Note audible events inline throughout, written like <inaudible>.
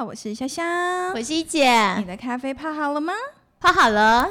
好，我是香香，我是一姐。你的咖啡泡好了吗？泡好了。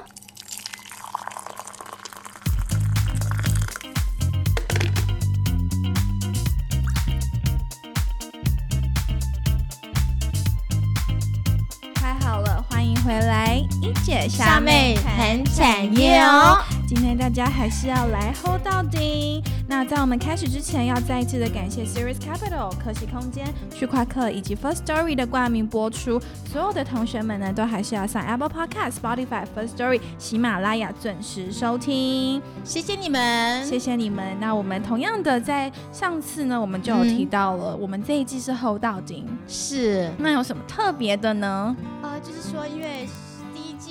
太好了，欢迎回来，一姐虾妹谈产业哦。今天大家还是要来 hold 到底。那在我们开始之前，要再一次的感谢 Series Capital、科技空间、区块客以及 First Story 的冠名播出。所有的同学们呢，都还是要上 Apple Podcast、Spotify、First Story、喜马拉雅准时收听。谢谢你们，谢谢你们。那我们同样的，在上次呢，我们就有提到了，我们这一季是 hold 到顶。是。那有什么特别的呢？呃，就是说，因为。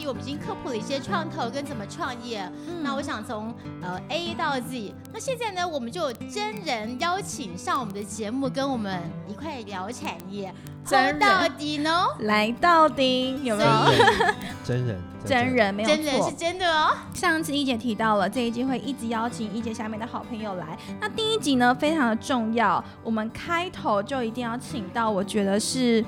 我们已经科普了一些创投跟怎么创业，那我想从呃 A 到 Z，那现在呢，我们就真人邀请上我们的节目，跟我们一块聊产业，真到底呢？来到底有没有？真人，真人 <laughs> 没有真人是真的哦。上次一姐提到了这一季会一直邀请一姐下面的好朋友来，那第一集呢非常的重要，我们开头就一定要请到，我觉得是。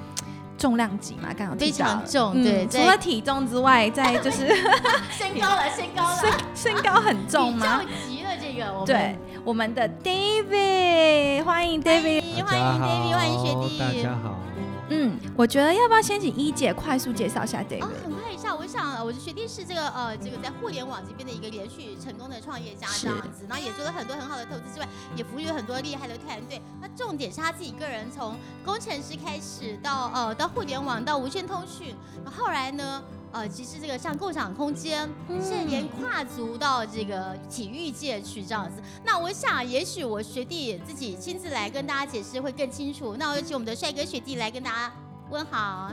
重量级嘛，刚好非常重，对，除了体重之外，在就是 <laughs> 身高了，身高了，身身高很重吗？体重级了，这个，我对，我们的 David，欢迎 David，欢迎 David，欢迎学弟，大家好。嗯，我觉得要不要先请一姐快速介绍一下 David？很快一下，我想，我的学弟是这个呃，这个在互联网这边的一个连续成功的创业家这样子，然后也做了很多很好的投资之外，也服务了很多厉害的团队。那重点是他自己个人从工程师开始，到呃到互联网，到无线通讯，后来呢？呃，其实这个像共享空间，甚至连跨足到这个体育界去这样子。那我想，也许我学弟自己亲自来跟大家解释会更清楚。那我有请我们的帅哥学弟来跟大家问好。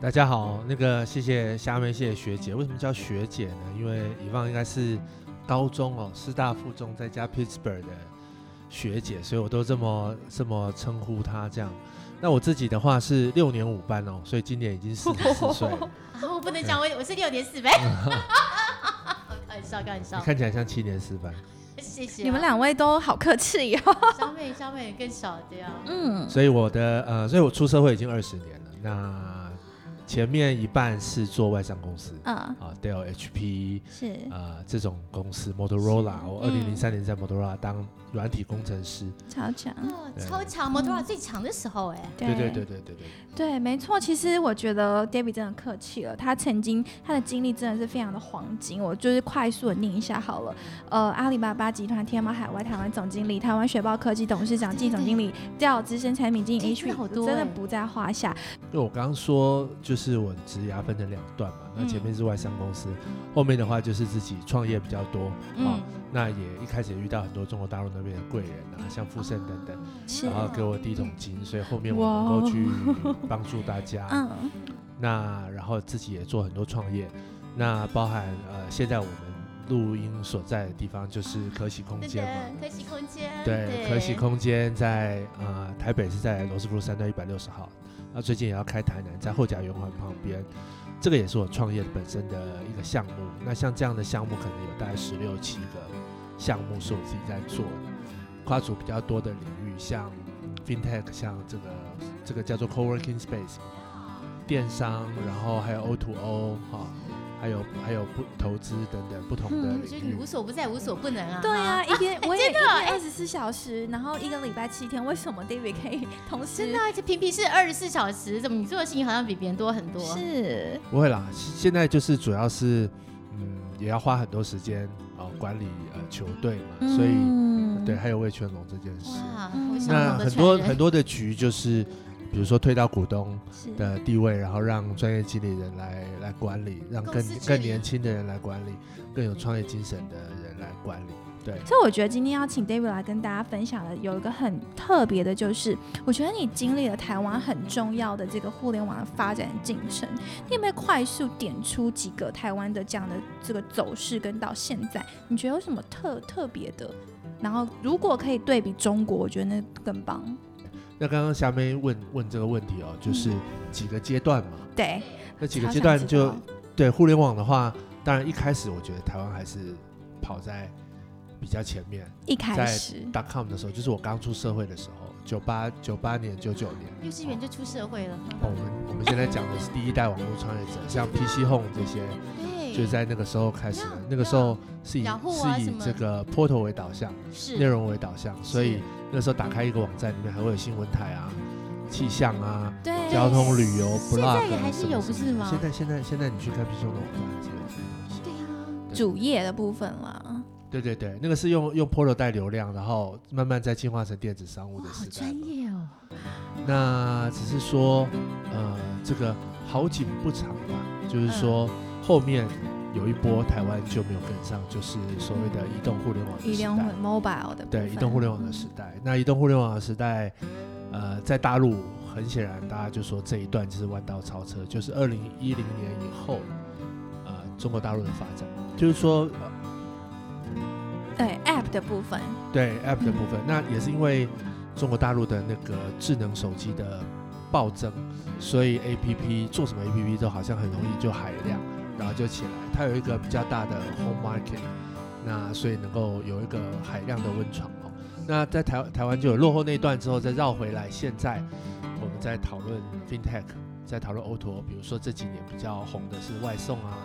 大家好，那个谢谢虾妹，谢谢学姐。为什么叫学姐呢？因为以往应该是高中哦，师大附中再加 Pittsburgh 的学姐，所以我都这么这么称呼她这样。那我自己的话是六年五班哦，所以今年已经四十四岁。我 <laughs> 不能讲我我是六年四班。<laughs> 开玩笑，开玩笑。看起来像七年四班。谢谢。你们两位都好客气哦。<laughs> 小美，小美更少这样。嗯。所以我的呃，所以我出社会已经二十年了。那。前面一半是做外商公司，嗯啊，Dell、HP 是啊这种公司，Motorola，我二零零三年在 Motorola 当软体工程师，超强，超强，Motorola 最强的时候，哎，对对对对对对，对，没错。其实我觉得 David 真的客气了，他曾经他的经历真的是非常的黄金。我就是快速的念一下好了，呃，阿里巴巴集团天猫海外台湾总经理，台湾雪豹科技董事长暨总经理，Dell 资深产品经理，HP 真的不在话下。对我刚刚说就是。是我职涯分成两段嘛，那前面是外商公司，后面的话就是自己创业比较多啊。那也一开始也遇到很多中国大陆那边的贵人啊，像富盛等等，然后给我第一桶金，所以后面我能够去帮助大家。嗯，那然后自己也做很多创业，那包含呃现在我们录音所在的地方就是可喜空间嘛，可喜空间，对，可喜空间在呃台北是在罗斯福路三段一百六十号。那最近也要开台南，在后甲圆环旁边，这个也是我创业本身的一个项目。那像这样的项目，可能有大概十六七个项目是我自己在做的，跨足比较多的领域，像 FinTech，像这个这个叫做 CoWorking Space，电商，然后还有 O to O 哈。还有还有不投资等等不同的领域，所以你无所不在，无所不能啊！对啊，一天 <laughs> 我也一天二十四小时，然后一个礼拜七天，为什么 David 可以同时？真的，这平平是二十四小时，怎么你做的事情好像比别人多很多？是，不会啦，现在就是主要是嗯，也要花很多时间啊管理呃球队嘛，所以对，还有魏全龙这件事，那很多很多的局就是。比如说推到股东的地位，然后让专业经理人来来管理，让更更年轻的人来管理，更有创业精神的人来管理。对，所以我觉得今天要请 David 来跟大家分享的有一个很特别的，就是我觉得你经历了台湾很重要的这个互联网的发展进程，你有没有快速点出几个台湾的这样的这个走势，跟到现在你觉得有什么特特别的？然后如果可以对比中国，我觉得那更棒。那刚刚霞妹问问这个问题哦，就是几个阶段嘛？对，那几个阶段就对互联网的话，当然一开始我觉得台湾还是跑在比较前面。一开始，dot com 的时候，就是我刚出社会的时候，九八九八年九九年，幼稚园就出社会了。哦我们我们现在讲的是第一代网络创业者，像 PC Home 这些，对，就在那个时候开始的。那个时候是以啊是以这个 portal 为导向，是内容为导向，所以是那时候打开一个网站，里面还会有新闻台啊、气象啊、对，交通旅游、现 blog 在也还是有不是吗现在现在现在你去看 PC Home 的网站还是有这些东西。对呀，主页的部分啦。对对对，那个是用用 portal 带流量，然后慢慢再进化成电子商务的时代嘛。专业哦。那只是说，呃，这个好景不长吧，就是说、后面有一波台湾就没有跟上，就是所谓的移动互联网的时代移动互。mobile 的部对，移动互联网的时代。那移动互联网的时代，呃，在大陆很显然，大家就说这一段就是弯道超车，就是二零一零年以后，呃，中国大陆的发展，就是说，的部分，对 App 的部分，那也是因为中国大陆的那个智能手机的暴增，所以 APP 做什么 APP 都好像很容易就海量，然后就起来。它有一个比较大的 home market，那所以能够有一个海量的温床哦。那在台台湾就有落后那一段之后，再绕回来，现在我们在讨论 FinTech，在讨论 O2O，比如说这几年比较红的是外送啊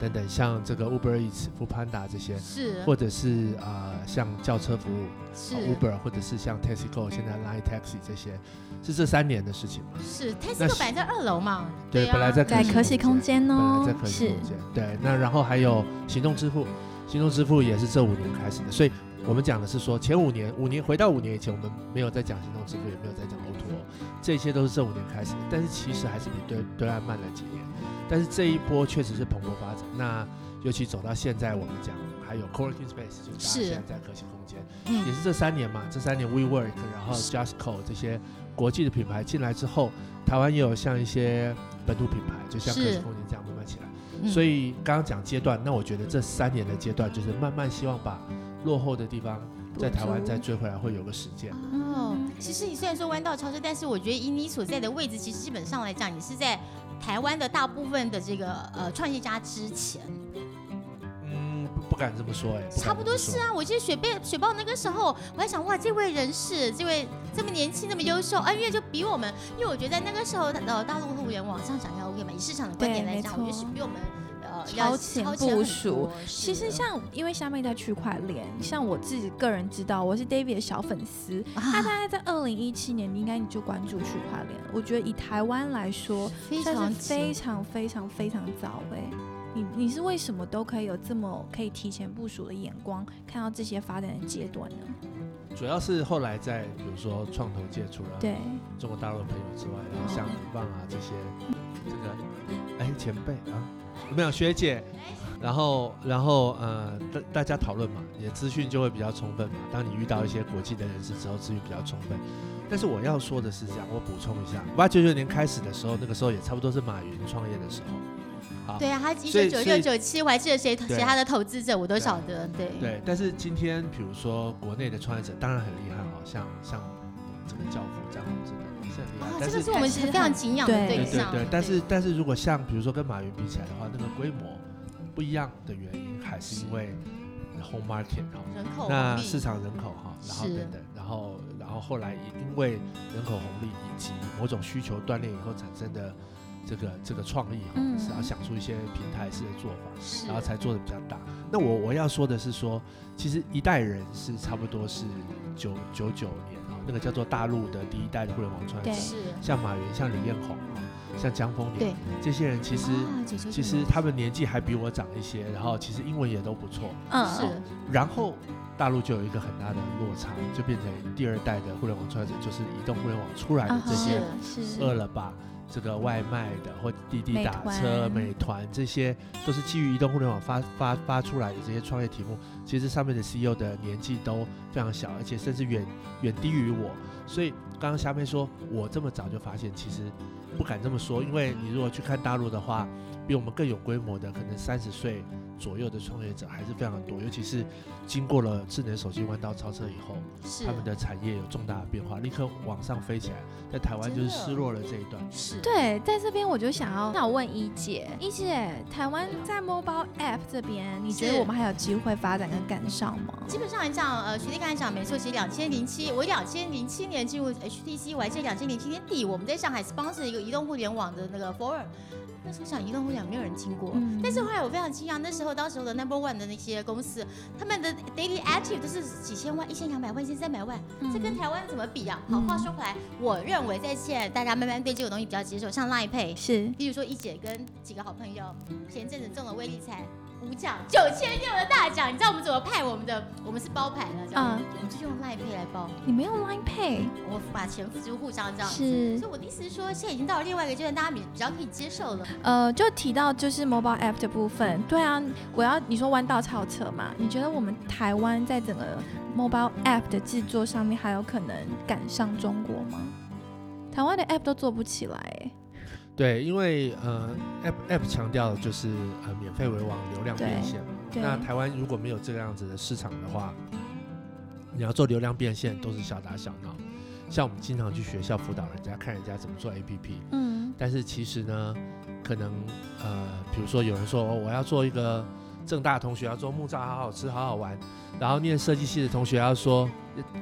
等等，像这个 Uber Eats、f o o Panda 这些。是或者是啊、呃像轿车服务、是呃 Uber，或者是像 TaxiGo 现在 Line Taxi 这些，是这三年的事情嘛？是那 Tesco 摆在二楼嘛？对，啊本来在在可喜空间本哦来在可喜是空间。对，那然后还有行动支付，行动支付也是这五年开始的，所以我们讲的是说前五年，五年回到五年以前，我们没有在讲行动支付，也没有在讲 O2O，这些都是这五年开始的，但是其实还是比对对岸慢了几年。但是这一波确实是蓬勃发展，那尤其走到现在，我们讲还有 coworking space，就是大家现在在可喜空间。嗯也是这三年嘛，这三年 WeWork，然后 JustCo 这些国际的品牌进来之后，台湾也有像一些本土品牌，就像科技空间这样慢慢起来。嗯所以刚刚讲阶段，那我觉得这三年的阶段就是慢慢希望把落后的地方在台湾再追回来，会有个实践。哦，其实你虽然说弯道超车，但是我觉得以你所在的位置，其实基本上来讲，你是在台湾的大部分的这个呃创业家之前，嗯，不不敢这么说，哎，敢差不多是。啊。我记得雪贝雪豹那个时候，我还想哇，这位人士，这位这么年轻，这么优秀，啊，因为就比我们，因为我觉得在那个时候的呃大陆互联网上讲要 OK 嘛，以市场的观点来讲，我觉得是比我们呃超前超前很部署。其实像因为虾妹在区块链，像我自己个人知道，我是 David 的小粉丝。他大啊，概在二零一七年，你应该你就关注区块链。我觉得以台湾来说，算非常是非常非常非常早哎、你你是为什么都可以有这么可以提前部署的眼光，看到这些发展的阶段呢？主要是后来在比如说创投界，除了对，中国大陆的朋友之外，然后像哦鲁棒啊这些，这个哎前辈啊，没有学姐，然后然后呃大大家讨论嘛，你的资讯就会比较充分嘛。当你遇到一些国际的人士之后，资讯比较充分。但是我要说的是这样，我补充一下，八九九年开始的时候，那个时候也差不多是马云创业的时候。好，对啊，他一九九六九七，我还记得谁对谁他的投资者，我都晓得。对对，但是今天比如说国内的创业者当然很厉害哦，像像这个教父张宏志啊，但是这个是我们还是非常敬仰的对对对象。对对，但是但是如果像比如说跟马云比起来的话，那个规模不一样的原因，还是因为 home market 哈、人口那红利市场人口哈、然后等等，然后然后后来也因为人口红利以及某种需求锻炼以后产生的这个这个创意哈、嗯是要想出一些平台式的做法，是然后才做的比较大。那我我要说的是说，其实一代人是差不多是九九九年啊、那个叫做大陆的第一代的互联网创业者像马云、像李彦宏啊、像江峰年对，这些人，其实、其实他们年纪还比我长一些，然后其实英文也都不错，嗯，是然后大陆就有一个很大的落差，就变成第二代的互联网创业者，就是移动互联网出来的这些饿了吧。这个外卖的或滴滴打车、美团美团这些都是基于移动互联网发发发出来的这些创业题目，其实上面的 CEO 的年纪都非常小，而且甚至远远低于我。所以刚刚虾妹说，我这么早就发现，其实不敢这么说，因为你如果去看大陆的话，比我们更有规模的，可能三十岁左右的创业者还是非常多，尤其是经过了智能手机弯道超车以后，是他们的产业有重大的变化，立刻往上飞起来，在台湾就是失落了这一段。是对，在这边我就想要那我问一姐，一姐，台湾在 mobile app 这边，你觉得我们还有机会发展跟赶上吗？基本上来讲，呃，学弟刚才讲没错，其实两千零七，我两千零七年年进入 HTC，我还记得两千零七年底我们在上海 sponsor 一个移动互联网的那个 forum。那时候想移动互联网没有人听过，嗯。但是后来我非常惊讶，那时候当时候的 number one 的那些公司，他们的 daily active 都是几千万、一千两百万、一千三百万，这跟台湾怎么比啊？好，嗯。话说回来，我认为在现在大家慢慢对这个东西比较接受，像 Line Pay，是。比如说一姐跟几个好朋友前阵子中了威力彩五奖九千六的大奖，你知道我们怎么派我们的？我们是包牌的，这样，嗯我们就用 Line Pay 来包，你没有 Line Pay 我把钱付诸互相这样。是所以我的意思是说，现在已经到了另外一个阶段，大家比比较可以接受了。呃，就提到就是 mobile app 的部分，对啊，我要你说弯道超车嘛？你觉得我们台湾在整个 mobile app 的制作上面还有可能赶上中国吗？台湾的 app 都做不起来、欸，对，因为呃，App App 强调的就是呃免费为王，流量变现那台湾如果没有这个样子的市场的话，你要做流量变现都是小打小闹。像我们经常去学校辅导人家，看人家怎么做 APP，嗯但是其实呢，可能呃，比如说有人说、哦、我要做一个正大同学要做木栅好好吃好好玩，然后念设计系的同学要说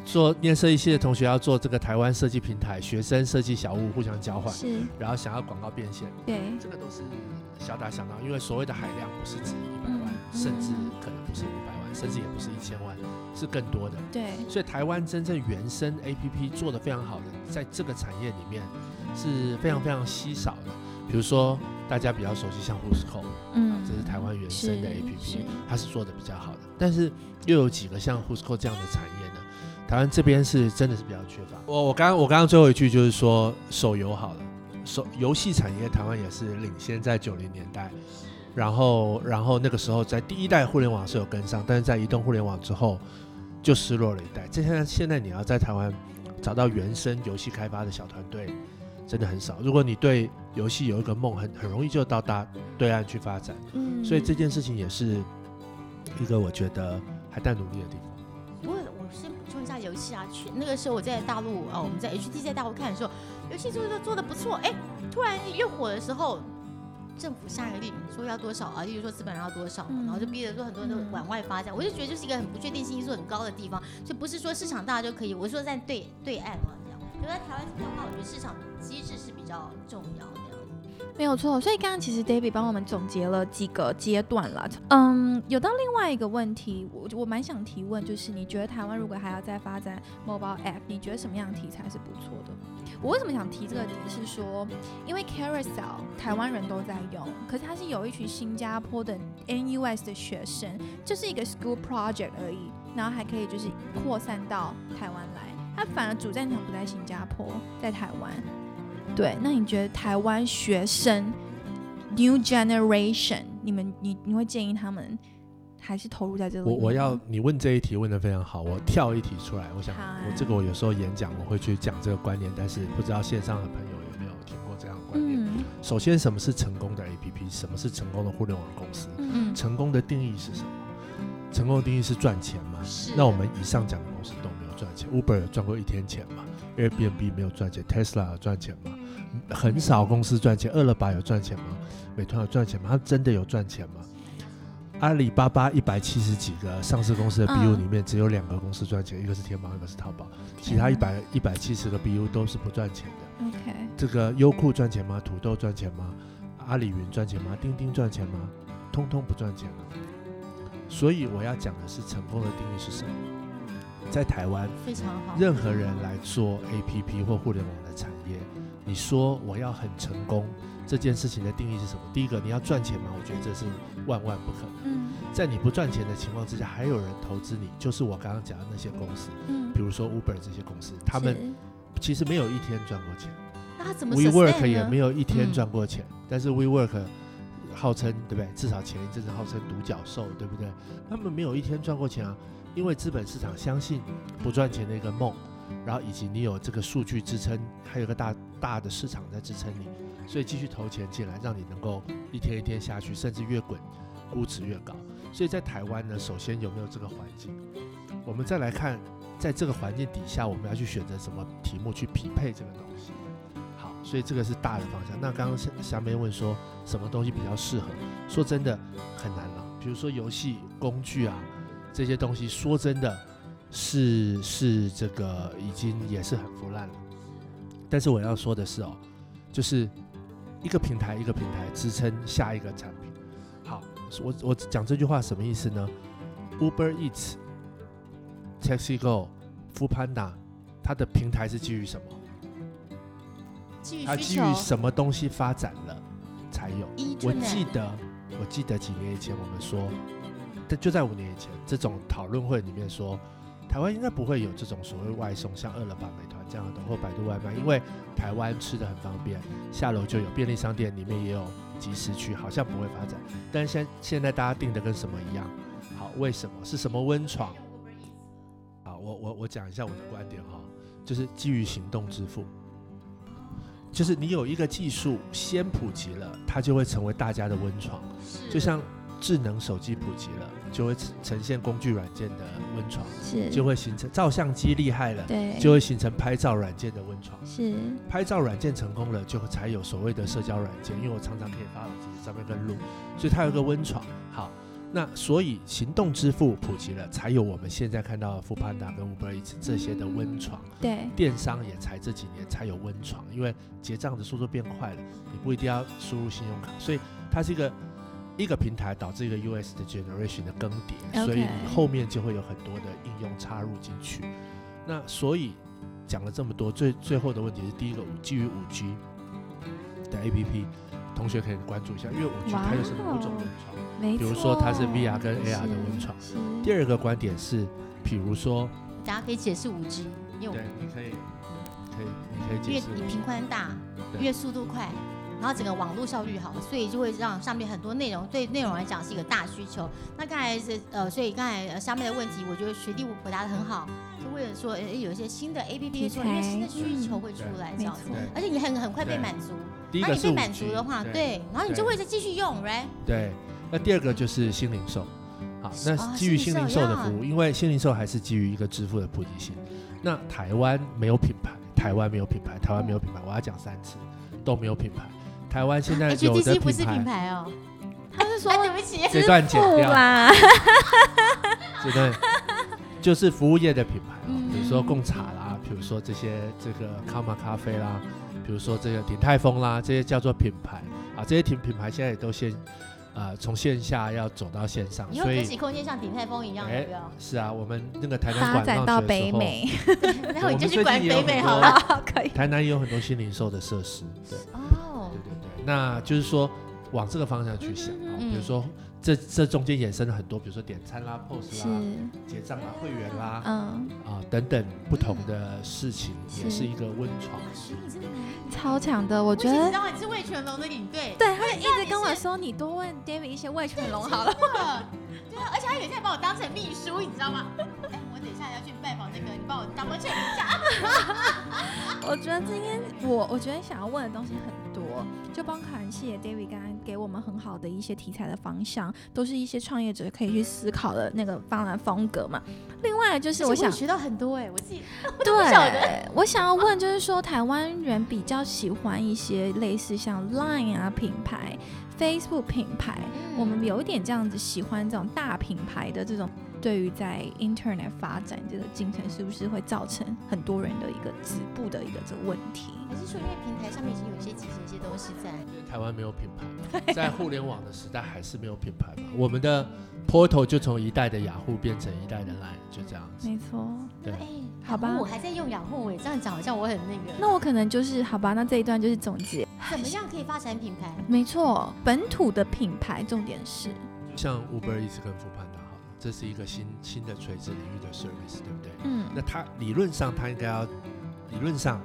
做念设计系的同学要做这个台湾设计平台，学生设计小物互相交换，是，然后想要广告变现，对，这个都是小打小闹，因为所谓的海量不是指一百万，嗯甚至可能不是五百万，甚至也不是一千万，是更多的。对，所以台湾真正原生 APP 做的非常好的，在这个产业里面是非常非常稀少的。比如说大家比较熟悉像 Whoosco，嗯这是台湾原生的 APP，是它是做的比较好的。但是又有几个像 Whoosco 这样的产业呢？台湾这边是真的是比较缺乏。我我刚刚我刚刚最后一句就是说手游好了，手游戏产业台湾也是领先在九零年代。然后，然后那个时候在第一代互联网是有跟上，但是在移动互联网之后就失落了一代。这现在现在你要在台湾找到原生游戏开发的小团队，真的很少。如果你对游戏有一个梦，很很容易就到大对岸去发展。嗯所以这件事情也是一个我觉得还在努力的地方。不过我先补充一下游戏啊，去那个时候我在大陆啊、呃我们在 HT 在大陆看的时候，游戏做的做的不错，哎，突然越火的时候。政府下一个令说要多少啊？例如说资本要多少，嗯然后就逼着说很多人都往外发展。我就觉得就是一个很不确定性因素很高的地方，就不是说市场大就可以。我说在对对岸嘛留在台湾的话，我觉得市场机制是比较重要的。没有错，所以刚刚其实 David 帮我们总结了几个阶段啦。嗯，有到另外一个问题，我我蛮想提问，就是你觉得台湾如果还要再发展 mobile app，你觉得什么样的题材是不错的？我为什么想提这个点是说，因为 Carousel 台湾人都在用，可是它是有一群新加坡的 NUS 的学生，就是一个 school project 而已，然后还可以就是扩散到台湾，它反而主战场不在新加坡，在台湾。对，那你觉得台湾学生 new generation，你们你你会建议他们还是投入在这里吗？我我要你问这一题问的非常好，我跳一题出来，我想啊我这个我有时候演讲我会去讲这个观念，但是不知道线上的朋友有没有听过这样的观念。嗯首先，什么是成功的 APP？什么是成功的互联网公司？嗯成功的定义是什么？成功的定义是赚钱吗？是那我们以上讲的公司都赚钱，Uber 有赚过一天钱吗？Airbnb 没有赚钱，Tesla 有赚钱吗？很少公司赚钱，饿了么有赚钱吗？美团有赚钱吗？它真的有赚钱吗？阿里巴巴一百七十几个上市公司的 BU 嗯里面，只有两个公司赚钱，一个是天猫，一个是淘宝，其他一百一百七十个 BU 都是不赚钱的。OK 这个优酷赚钱吗？土豆赚钱吗？阿里云赚钱吗？钉钉赚钱吗？通通不赚钱了。所以我要讲的是成功的定义是什么？在台湾，非常好。任何人来做 APP 或互联网的产业，你说我要很成功，这件事情的定义是什么？第一个，你要赚钱吗？我觉得这是万万不可能。嗯在你不赚钱的情况之下，还有人投资你，就是我刚刚讲的那些公司，嗯比如说 Uber 这些公司，他们其实没有一天赚过钱。那他怎么 WeWork 也没有有一天嗯赚过钱，但是 WeWork 号称对不对？至少前一阵子号称独角兽，对不对？他们没有一天赚过钱啊，因为资本市场相信不赚钱的一个梦，然后以及你有这个数据支撑，还有个大大的市场在支撑你，所以继续投钱进来，让你能够一天一天下去，甚至越滚估值越高。所以在台湾呢，首先有没有这个环境？我们再来看，在这个环境底下，我们要去选择什么题目去匹配这个东西。好，所以这个是大的方向。那刚刚下面问说什么东西比较适合？说真的很难了。比如说游戏工具啊这些东西，说真的是是这个已经也是很腐烂了。但是我要说的是哦，就是一个平台一个平台支撑下一个产品。好，我我讲这句话什么意思呢？Uber Eats、Taxi Go、f o o Panda，它的平台是基于什么？基于它基于，什么东西发展了才有？我记得，我记得几年以前我们说，但就在五年以前，这种讨论会里面说，台湾应该不会有这种所谓外送，像饿了么、美团这样的或百度外卖，因为台湾吃的很方便，下楼就有便利商店，里面也有即时区，好像不会发展。但是现现在大家定的跟什么一样？好，为什么？是什么温床？啊，我我我讲一下我的观点哈，就是基于行动支付。就是你有一个技术先普及了，它就会成为大家的温床。就像智能手机普及了，就会呈呈现工具软件的温床，是，就会形成照相机厉害了，对，就会形成拍照软件的温床。是拍照软件成功了，就才有所谓的社交软件，因为我常常可以发我自己照片跟录，所以它有一个温床。好，那所以行动支付普及了，才有我们现在看到的富潘达跟 Uber Eats 这些的温床。对，电商也才这几年才有温床，因为结账的速度变快了，你不一定要输入信用卡，所以它是一个一个平台导致一个 US 的 generation 的更迭所以你后面就会有很多的应用插入进去。那所以讲了这么多，最最后的问题是第一个，基于五 G 的 APP，同学可以关注一下，因为五 G 它有什么五种温床？没错。比如说它是 VR 跟 AR 的文创。第二个观点是，比如说，大家可以解释五 G，因为对，你可以可以你可以解释为你频宽大，对越速度快，然后整个网络效率好，所以就会让上面很多内容对内容来讲是一个大需求。那刚才是呃，所以刚才呃下面的问题，我觉得学弟回答的很好，就为了说，诶，有一些新的 A P P 出来，因为新的需求会出来这没样子错，而且你很很快被对满足。第一个是然后你被满足的话，对对，然后你就会再继续用，right？对，那第二个就是新零售。好，哦那基于新零售的服务，因为新零售还是基于一个支付的普及性。那台湾没有品牌，台湾没有品牌，台湾没有品牌，我要讲三次都没有品牌。台湾现在有的 HTC 不是品品牌，哦，他是说哎，对不起，这段剪不掉，啦，<laughs> 这段就是服务业的品牌啊，嗯。比如说贡茶啦，比如说这些这个卡玛咖啡啦，比如说这个鼎泰丰啦，这些叫做品牌。啊，这些品品牌现在也都先呃从线下要走到线上，以后所以可起空间像鼎泰丰一样，哎？是啊，我们那个台南发馆展到北美，<laughs> 然后你就去管北美很多好了。<laughs> 可以。台南也有很多新零售的设施，对，那就是说往这个方向去想啊，嗯比如说这这中间衍生了很多，比如说点餐啦、POS 是。啦、，结账啦、会员啦嗯，啊等等不同的事情，也是是。一个温床。学你超强的，我我觉得你知道你是魏全龙的领队，对，他就一直跟我说，你多问 David 一些魏全龙好了。对啊，而且他有一天还把我当成秘书，你知道吗？<laughs> <laughs> 要去拜访那个，你帮我 double check 一下。<laughs> 我觉得今天我我觉得想要问的东西很多，就包含谢谢 David 刚刚给我们很好的一些题材的方向，都是一些创业者可以去思考的那个方案风格嘛。另外就是我想学到很多哎，我自己 <laughs> 对，我想要问就是说，台湾人比较喜欢一些类似像 Line 啊品牌、Facebook 品牌，我们有一点这样子喜欢这种大品牌的这种，对于在 Internet 发展这个进程，是不是会造成很多人的一个止步的一个这个问题？还是说因为平台上面已经有一些其实一些东西在，因为台湾没有品牌，在互联网的时代还是没有品牌嘛。我们的 Portal 就从一代的雅虎变成一代的 Line，就这样子。没错。对哎，好吧我还在用雅虎哎，这样讲好像我很那个。那我可能就是好吧，那这一段就是总结。怎么样可以发展品牌？没错，本土的品牌重点是像 Uber Eats 跟 f o o Panda 好了，这是一个新新的垂直领域的 service，对不对？嗯那它理论上它应该要，理论上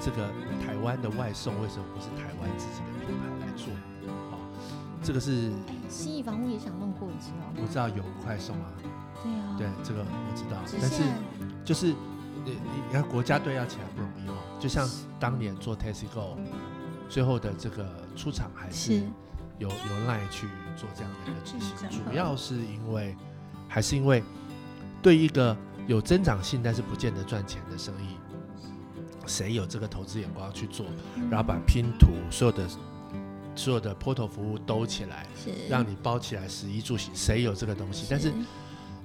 这个台湾的外送为什么不是台湾自己的品牌来做？哦、这个是哎，新义房屋也想弄过，你知道吗？我知道有快送啊，对啊，对，这个我知道，只但是就是你你你看国家队要起来不容易哦，就像当年做 Tesco，最后的这个出场还是是有有 Line 去做这样的一个执行嗯，主要是因为还是因为对一个有增长性但是不见得赚钱的生意，谁有这个投资眼光去做，然后把拼图所有的所有的 portal 服务兜起来，让你包起来食衣住行，谁有这个东西？但是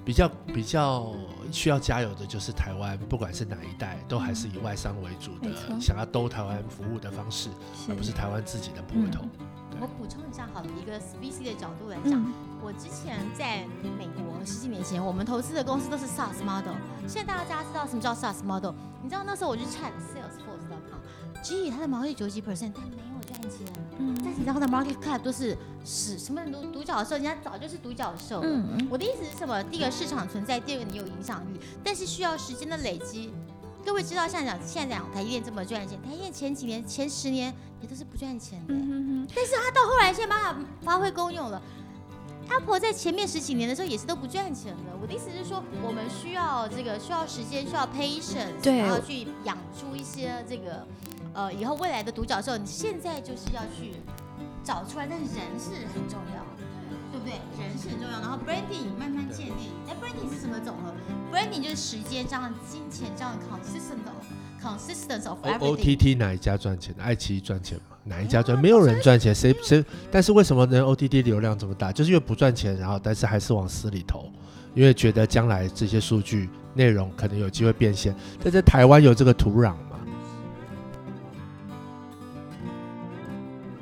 比比较比较需要加油的就是台湾，不管是哪一代，都还是以外商为主的，想要兜台湾服务的方式，而不是台湾自己的坡头。我补充一下，好了，一个 VC 的角度来讲，嗯，我之前在美国十几年前，我们投资的公司都是 SaaS model。现在大家知道什么叫 SaaS model？你知道那时候我去 check Salesforce.com，即它的毛利九几 percent，但没有赚钱。嗯但是你知道它的 market cap 都是是什么独独角兽，人家早就是独角兽了。嗯我的意思是什么？第一个市场存在，第二个你有影响力，但是需要时间的累积。各位知道，像讲现在讲台积电这么赚钱，台积电前几年、前十年也都是不赚钱的。嗯哼哼，它到后来现在把它发挥功用了。Apple 在前面十几年的时候也是都不赚钱的。我的意思是说，我们需要这个需要时间，需要 patience，然后去养出一些这个呃以后未来的独角兽。你现在就是要去找出来，但是人是很重要，对不对？人是很重要，然后 branding 慢慢建立。那 branding 是什么总和？branding 就是时间这样金钱这样 consistent consistent of O O everything。T T 哪一家赚钱？爱奇艺赚钱吗？哪一家赚？没有人赚钱，谁谁？但是为什么能 O T T 流量这么大？就是因为不赚钱，然后但是还是往死里投，因为觉得将来这些数据内容可能有机会变现。但在台湾有这个土壤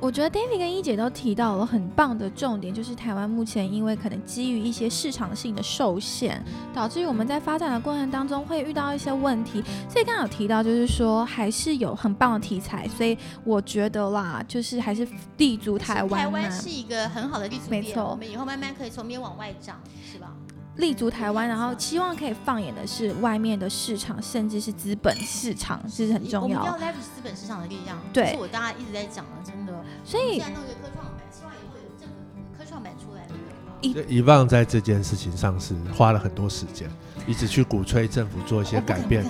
我觉得 David 跟一姐都提到了很棒的重点，就是台湾目前因为可能基于一些市场性的受限，导致于我们在发展的过程当中会遇到一些问题。所以刚刚有提到，就是说还是有很棒的题材，所以我觉得啦，就是还是立足台湾、啊，台湾是一个很好的立足点，没错我们以后慢慢可以从边往外长，是吧？立足台湾，然后希望可以放眼的是外面的市场，甚至是资本市场，这是很重要我们要。leverage 资本市场的力量，对这是我大家一直在讲的，真的。所以现在弄一个科创板，希望也会有政府科创板出来的。一这遗忘在这件事情上是花了很多时间，一直去鼓吹政府做一些改变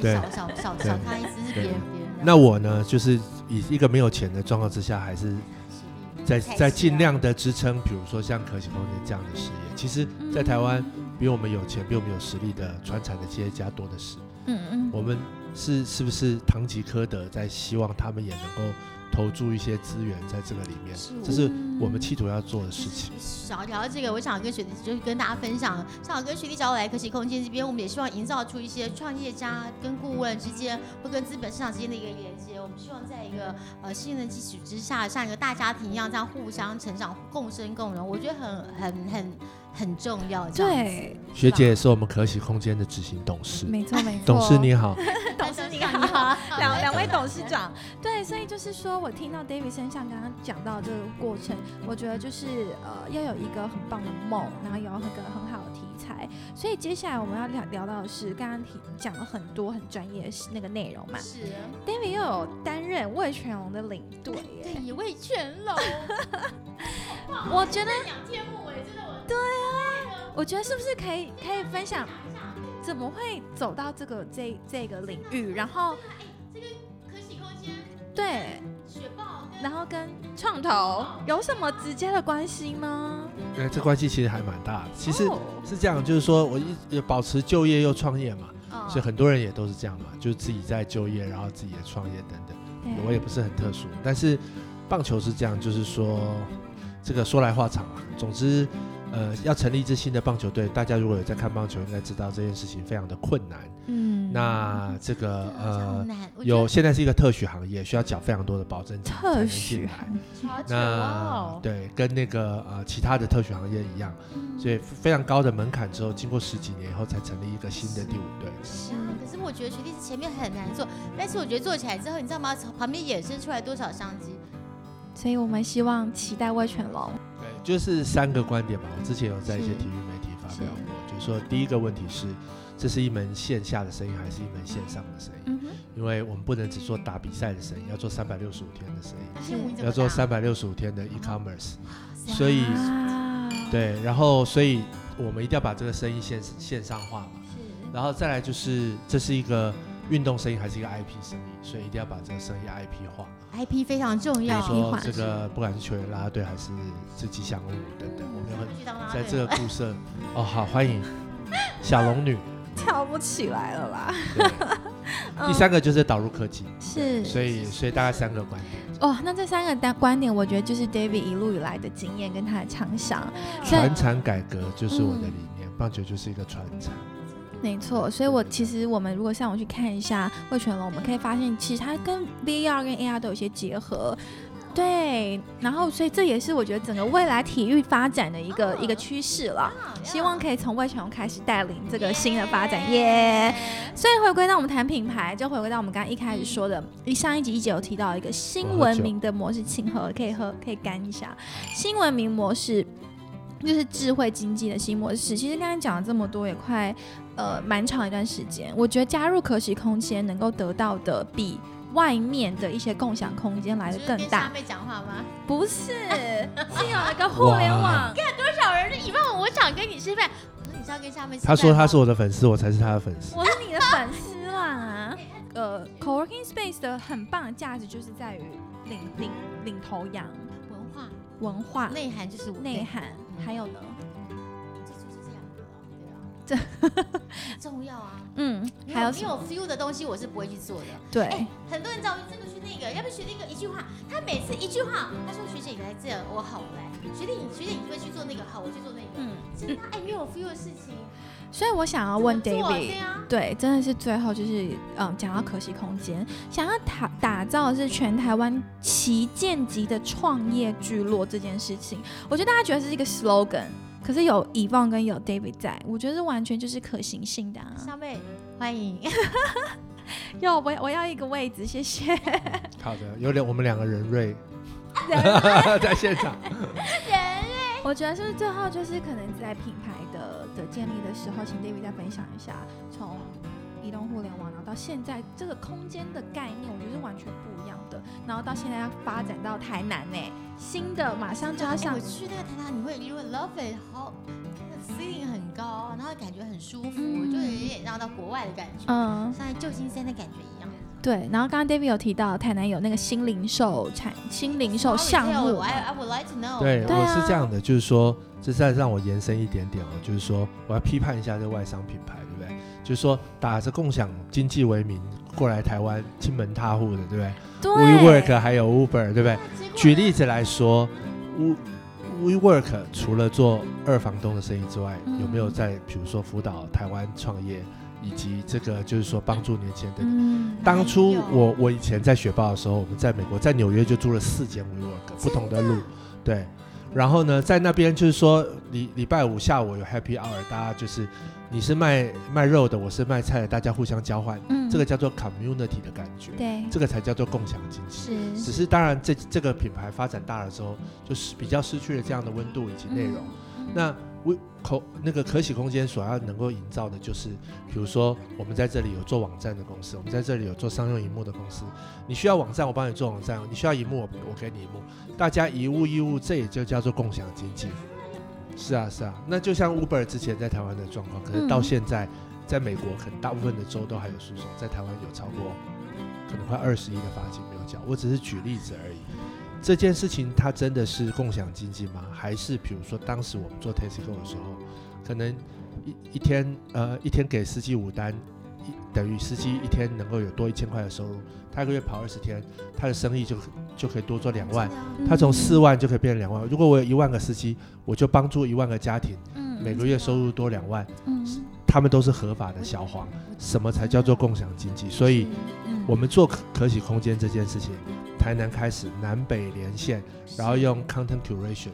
对小小小对小看一只是别人别人。那我呢，就是以一个没有钱的状况之下，还是在在尽量的支撑，比如说像可喜空间这样的事业。其实，在台湾比我们有钱、比我们有实力的传产的企业家多的是。嗯嗯，我们是是不是堂吉诃德在希望他们也能够投注一些资源在这个里面？这是我们企图要做的事情。想要聊到这个，我想跟雪弟就是跟大家分享，正好跟雪弟找我来可喜空间这边，我们也希望营造出一些创业家跟顾问之间或跟资本市场之间的一个连接。我们希望在一个呃信任基础之下，像一个大家庭一样，这样互相成长、共生共荣，我觉得很很很很重要。这样对，学姐也是我们可喜空间的执行董事。没错 <laughs> 没错。董事你好，<laughs> 董事你好，<laughs> 两两位董事长，对，所以就是说我听到 David 身上刚刚讲到这个过程，我觉得就是呃要有一个很棒的梦，然后有一个很所以接下来我们要聊聊到的是刚刚提讲了很多很专业的那个内容嘛是，，David 又有担任魏全龙的领队对，耶，对，魏全龙，<laughs> 我觉得两天幕哎，真的我对啊，我觉得是不是可以可以分享怎么会走到这个这这个领域，然后这个可喜空间对，雪豹然后跟创投有什么直接的关系吗？哎，这关系其实还蛮大的。其实哦是这样，就是说我一也保持就业又创业嘛，嗯所以很多人也都是这样嘛，就是自己在就业，然后自己也创业等等。我也不是很特殊，但是棒球是这样，就是说这个说来话长啊。总之，呃，要成立一支新的棒球队，大家如果有在看棒球，应该知道这件事情非常的困难。嗯，那这个呃，有现在是一个特许行业，需要缴非常多的保证金特许那哦，对，跟那个呃其他的特许行业一样，嗯所以非常高的门槛之后，经过十几年以后才成立一个新的第五队。是，可是我觉得学弟前面很难做，但是我觉得做起来之后，你知道吗？从旁边衍生出来多少商机？所以我们希望期待魏全龙。对，就是三个观点吧。我之前有在一些是体育媒体发表过，就是说第一个问题是，这是一门线下的生意还是一门线上的生意？因为我们不能只做打比赛的生意，要做三百六十五天的生意，要做大三百六十五天的 e-commerce。哇所以啊，对，然后所以我们一定要把这个生意线线上化嘛。是然后再来就是，这是一个运动生意还是一个 IP 生意，所以一定要把这个生意 IP 化。IP 非常重要，比如说这个不管是球员啦啦队还是这吉祥物等等，我们有很在这个故设哦，好欢迎小龙女。跳不起来了啦。对，<laughs> 嗯第三个就是导入科技，是，所以所以大概三个观点：哦，那这三个单观点，我觉得就是 David 一路以来的经验跟他的畅想。传产改革就是我的理念，棒球就是一个传承。没错，所以我其实我们如果上网去看一下魏全龙，我们可以发现其实它跟 VR 跟 AR 都有一些结合。对，然后所以这也是我觉得整个未来体育发展的一个、一个趋势了。希望可以从魏全龙开始带领这个新的发展，耶！所以回归到我们谈品牌，就回归到我们刚刚一开始说的，一上一集一姐有提到一个新文明的模式，请喝，可以喝，可以干一下。新文明模式就是智慧经济的新模式。其实刚才讲了这么多，也快呃蛮长一段时间。我觉得加入可喜空间能够得到的比外面的一些共享空间来的更大。妹讲话吗？不是，是有一个互联网。看多少人以为我想跟你吃饭，我说你是要跟下面。他说他是我的粉丝，我才是他的粉丝。我是你的粉丝啦。呃，co-working space 的很棒的价值就是在于领领领头羊文化文化内涵就是内涵，还有呢？这 <laughs> 重要啊，嗯，还有没有 feel 的东西我是不会去做的。对，很多人找这个去那个，要不学那个一句话，他每次一句话，他说学姐你来这，我好我来。学弟你学弟你会去做那个，好我去做那个。嗯，真的哎没有 feel 的事情。所以我想要问 David，对，真的是最后就是嗯，讲到可惜空间，想要打打造的是全台湾旗舰级的创业聚落这件事情，我觉得大家觉得是一个 slogan。可是有以望跟有 David 在，我觉得完全就是可行性的啊。小妹，欢迎。<laughs> 要我我要一个位置，谢谢。好的，有点我们两个人瑞 <laughs> 在现场。人瑞，我觉得是不是最后就是可能在品牌的的建立的时候，请 David 再分享一下从。移动互联网，然后到现在这个空间的概念，我觉得是完全不一样的。然后到现在要发展到台南呢，新的马上就要上。我去那个台南，你会因为 love it，好，feeling 很高，然后感觉很舒服，就有点让到国外的感觉，嗯，像旧金山的感觉一样。对，然后刚刚 David 有提到台南有那个新零售产新零售项目，I I would like to know。对，我是这样的，就是说，这再让我延伸一点点哦，就是说，我要批判一下这外商品牌。就是说，打着共享经济为名过来台湾亲门踏户的，对不对？对。WeWork 还有 Uber，对不对？举例子来说，We WeWork 除了做二房东的生意之外，有没有在比如说辅导台湾创业，以及这个就是说帮助年轻人？嗯。当初我我以前在雪豹的时候，我们在美国在纽约就租了四间 WeWork，不同的路，对。然后呢，在那边就是说礼礼拜五下午有 Happy Hour，大家就是。你是卖卖肉的，我是卖菜的，大家互相交换，嗯，这个叫做 community 的感觉，对，这个才叫做共享经济。是，只是当然，这这个品牌发展大了之后，就是比较失去了这样的温度以及内容。那微可那个可喜空间所要能够营造的，就是比如说我们在这里有做网站的公司，我们在这里有做商用荧幕的公司。你需要网站，我帮你做网站；你需要荧幕，我我给你荧幕。大家一物一物，这也就叫做共享经济。是啊，是啊，那就像 Uber 之前在台湾的状况，可是到现在，在美国很大部分的州都还有诉讼，在台湾有超过可能快二十亿的罚金没有缴。我只是举例子而已。这件事情它真的是共享经济吗？还是比如说当时我们做 Tesco 的时候，可能一一天呃一天给司机五单，等于司机一天能够有多一千块的收入，他一个月跑二十天，他的生意就。就可以多做两万，他从四万就可以变成两万。如果我有一万个司机，我就帮助一万个家庭，每个月收入多两万，他们都是合法的小黄。什么才叫做共享经济？所以，我们做可可喜空间这件事情，台南开始南北连线，然后用 content curation。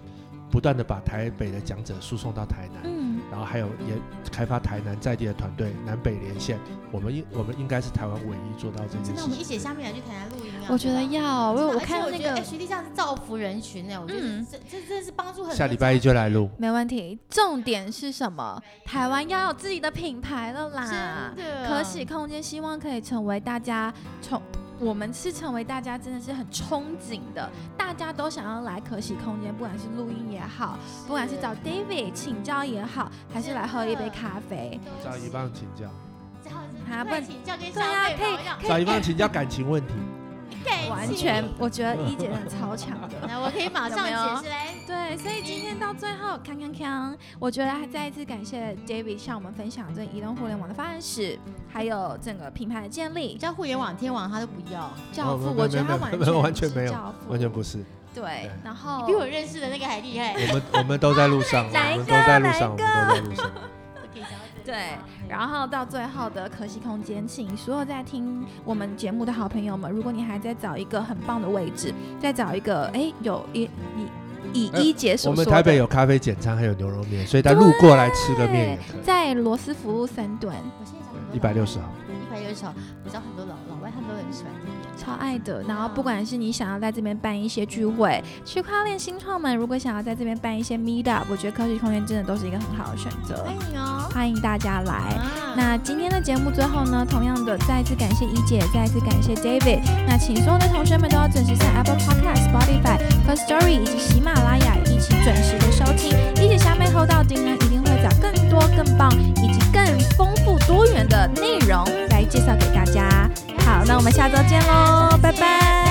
不断的把台北的讲者输送到台南，嗯，然后还有也开发台南在地的团队，南北连线。我们应我们应该是台湾唯一做到这件事。那我们一起下面来去台南录音啊？我觉得要，我我看那个实际上是造福人群呢。我觉得这这真的是帮助很。下礼拜一就来录，没问题。重点是什么？台湾要有自己的品牌了啦！真的，可喜空间希望可以成为大家从。我们是成为大家真的是很憧憬的，大家都想要来可喜空间，不管是录音也好，不管是找 David 请教也好，还是来喝一杯咖啡，找一棒请教，他不请教跟对啊，可以找一棒请教感情问题。完全，我觉得一姐很超强的。<laughs> 那我可以马上解释来。对，所以今天到最后，康康康，我觉得还再一次感谢 David 向我们分享这移动互联网的发展史，还有整个品牌的建立。叫互联网天王他都不要教父，我觉得他完全完全没有，完全不是。对，然后比我认识的那个还厉害。我们 <laughs> 我们都在路上，我们都在路上，我们都在路上。对，然后到最后的可惜空间，请所有在听我们节目的好朋友们，如果你还在找一个很棒的位置，再找一个哎有一以以一姐我所说的，们台北有咖啡简餐，还有牛肉面，所以他路过来吃个面也可以。在罗斯福路三段，一百六十号，一百六十号，我知道很多老老外他们都很喜欢这边。超爱的。然后不管是你想要在这边办一些聚会，区块链新创们如果想要在这边办一些 meet up，我觉得科技空间真的都是一个很好的选择欢，迎哦。欢迎大家来。啊那今天的节目最后呢，同样的再一次感谢一姐，再一次感谢 David。那请所有的同学们都要准时在 Apple Podcast、Spotify、First Story 以及喜马拉雅一起准时的收听。一姐下面后到底呢，一定会找更多、更棒更丰富多元的内容来介绍给大家。好那我们下周见喽拜拜。